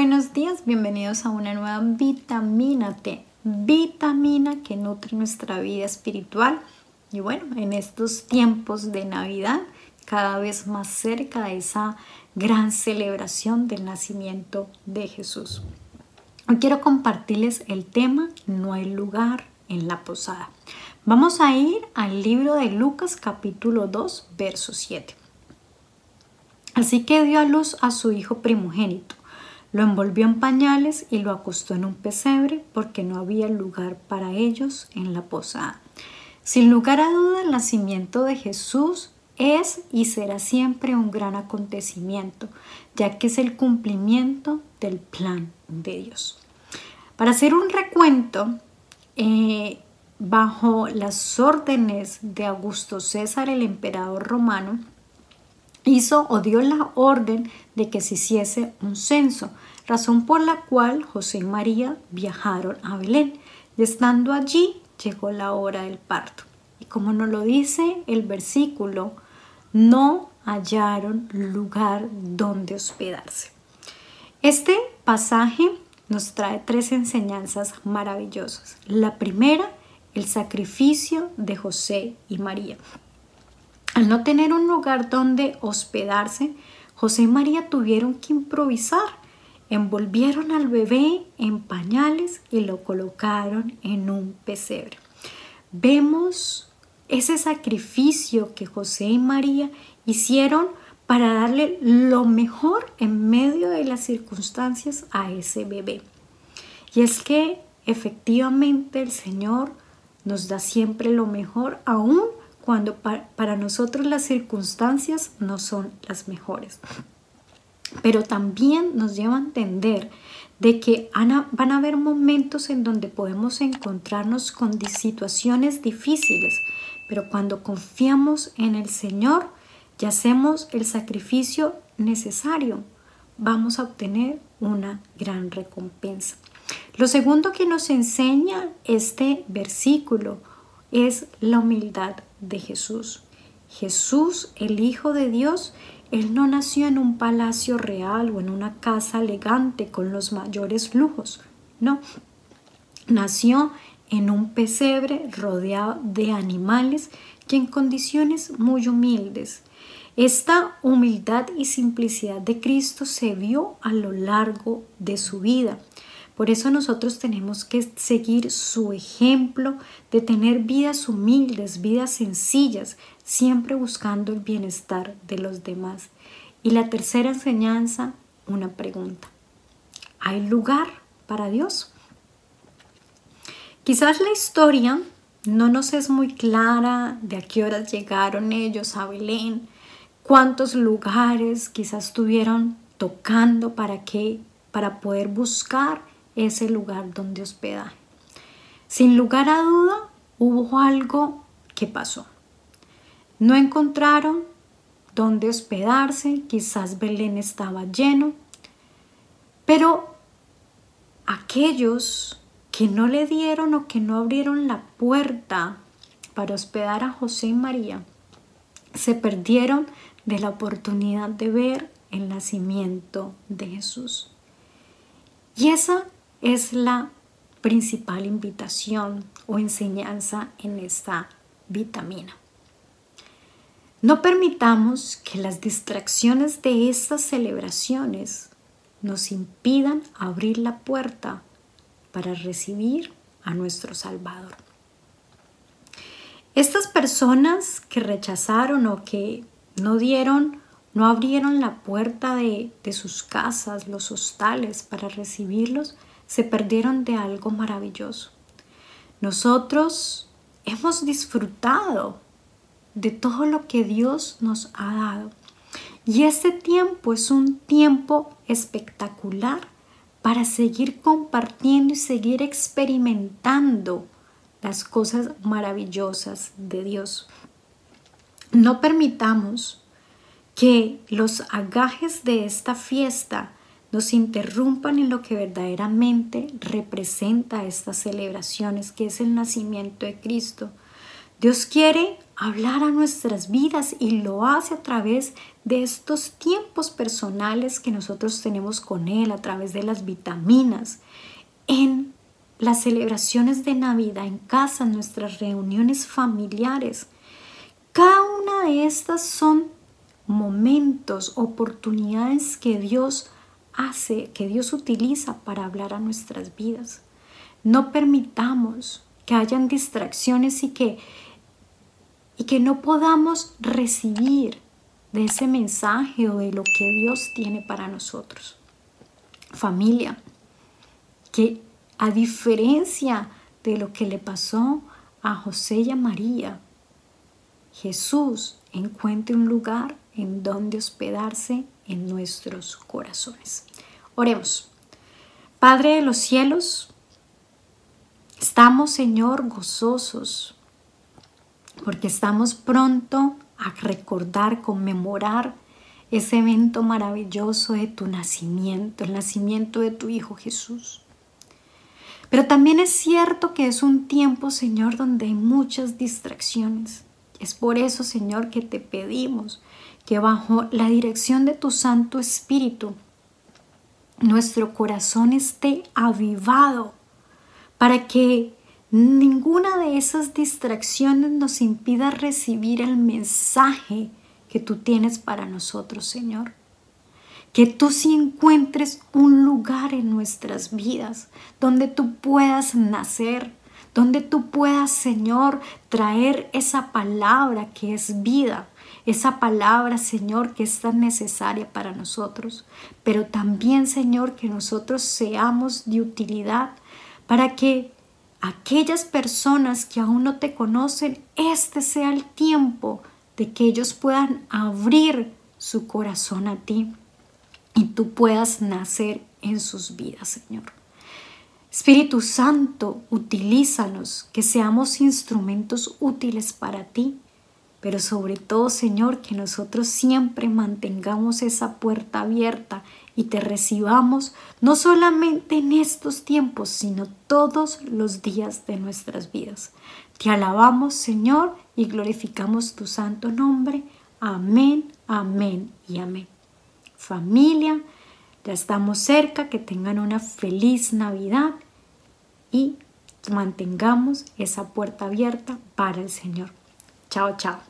Buenos días, bienvenidos a una nueva vitamina T, vitamina que nutre nuestra vida espiritual. Y bueno, en estos tiempos de Navidad, cada vez más cerca de esa gran celebración del nacimiento de Jesús. Hoy quiero compartirles el tema No hay lugar en la posada. Vamos a ir al libro de Lucas capítulo 2, verso 7. Así que dio a luz a su hijo primogénito, lo envolvió en pañales y lo acostó en un pesebre porque no había lugar para ellos en la posada. Sin lugar a duda, el nacimiento de Jesús es y será siempre un gran acontecimiento, ya que es el cumplimiento del plan de Dios. Para hacer un recuento, eh, bajo las órdenes de Augusto César, el emperador romano, hizo o dio la orden de que se hiciese un censo, razón por la cual José y María viajaron a Belén y estando allí llegó la hora del parto. Y como nos lo dice el versículo no hallaron lugar donde hospedarse. Este pasaje nos trae tres enseñanzas maravillosas. La primera, el sacrificio de José y María. Al no tener un lugar donde hospedarse, José y María tuvieron que improvisar. Envolvieron al bebé en pañales y lo colocaron en un pesebre. Vemos ese sacrificio que José y María hicieron para darle lo mejor en medio de las circunstancias a ese bebé. Y es que efectivamente el Señor nos da siempre lo mejor, aun cuando para, nosotros las circunstancias no son las mejores. Pero también nos lleva a entender de que van a haber momentos en donde podemos encontrarnos con situaciones difíciles, pero cuando confiamos en el Señor y hacemos el sacrificio necesario, vamos a obtener una gran recompensa. Lo segundo que nos enseña este versículo es la humildad de Jesús. Jesús, el Hijo de Dios, Él no nació en un palacio real o en una casa elegante con los mayores lujos, no, nació en un pesebre rodeado de animales y en condiciones muy humildes. Esta humildad y simplicidad de Cristo se vio a lo largo de su vida. Por eso nosotros tenemos que seguir su ejemplo de tener vidas humildes, vidas sencillas, siempre buscando el bienestar de los demás. Y la tercera enseñanza, una pregunta. ¿Hay lugar para Dios? Quizás la historia no nos es muy clara de a qué horas llegaron ellos a Belén, cuántos lugares quizás estuvieron tocando para que para poder buscar ese lugar donde hospedar. Sin lugar a duda, hubo algo que pasó. No encontraron dónde hospedarse, quizás Belén estaba lleno, pero aquellos que no le dieron o que no abrieron la puerta para hospedar a José y María, se perdieron de la oportunidad de ver el nacimiento de Jesús. Y esa es la principal invitación o enseñanza en esta vitamina. No permitamos que las distracciones de estas celebraciones nos impidan abrir la puerta para recibir a nuestro Salvador. Estas personas que rechazaron o que no dieron, no abrieron la puerta de, de sus casas, los hostales para recibirlos, se perdieron de algo maravilloso. Nosotros hemos disfrutado de todo lo que Dios nos ha dado. Y este tiempo es un tiempo espectacular para seguir compartiendo y seguir experimentando las cosas maravillosas de Dios. No permitamos que los agajes de esta fiesta nos interrumpan en lo que verdaderamente representa estas celebraciones, que es el nacimiento de Cristo. Dios quiere hablar a nuestras vidas y lo hace a través de estos tiempos personales que nosotros tenemos con Él, a través de las vitaminas, en las celebraciones de Navidad en casa, en nuestras reuniones familiares. Cada una de estas son momentos, oportunidades que Dios hace, que Dios utiliza para hablar a nuestras vidas. No permitamos que hayan distracciones y que, y que no podamos recibir de ese mensaje o de lo que Dios tiene para nosotros. Familia, que a diferencia de lo que le pasó a José y a María, Jesús encuentre un lugar en donde hospedarse en nuestros corazones. Oremos. Padre de los cielos, estamos, Señor, gozosos porque estamos pronto a recordar, conmemorar ese evento maravilloso de tu nacimiento, el nacimiento de tu Hijo Jesús. Pero también es cierto que es un tiempo, Señor, donde hay muchas distracciones. Es por eso, Señor, que te pedimos que bajo la dirección de tu Santo Espíritu, nuestro corazón esté avivado para que ninguna de esas distracciones nos impida recibir el mensaje que tú tienes para nosotros, Señor. Que tú sí encuentres un lugar en nuestras vidas donde tú puedas nacer, donde tú puedas, Señor, traer esa palabra que es vida, esa palabra, Señor, que es tan necesaria para nosotros, pero también, Señor, que nosotros seamos de utilidad para que aquellas personas que aún no te conocen, este sea el tiempo de que ellos puedan abrir su corazón a ti y tú puedas nacer en sus vidas, Señor. Espíritu Santo, utilízanos, que seamos instrumentos útiles para ti pero sobre todo, Señor, que nosotros siempre mantengamos esa puerta abierta y te recibamos no solamente en estos tiempos, sino todos los días de nuestras vidas. Te alabamos, Señor, y glorificamos tu santo nombre. Amén, amén y amén. Familia, ya estamos cerca, que tengan una feliz Navidad y mantengamos esa puerta abierta para el Señor. Chao, chao.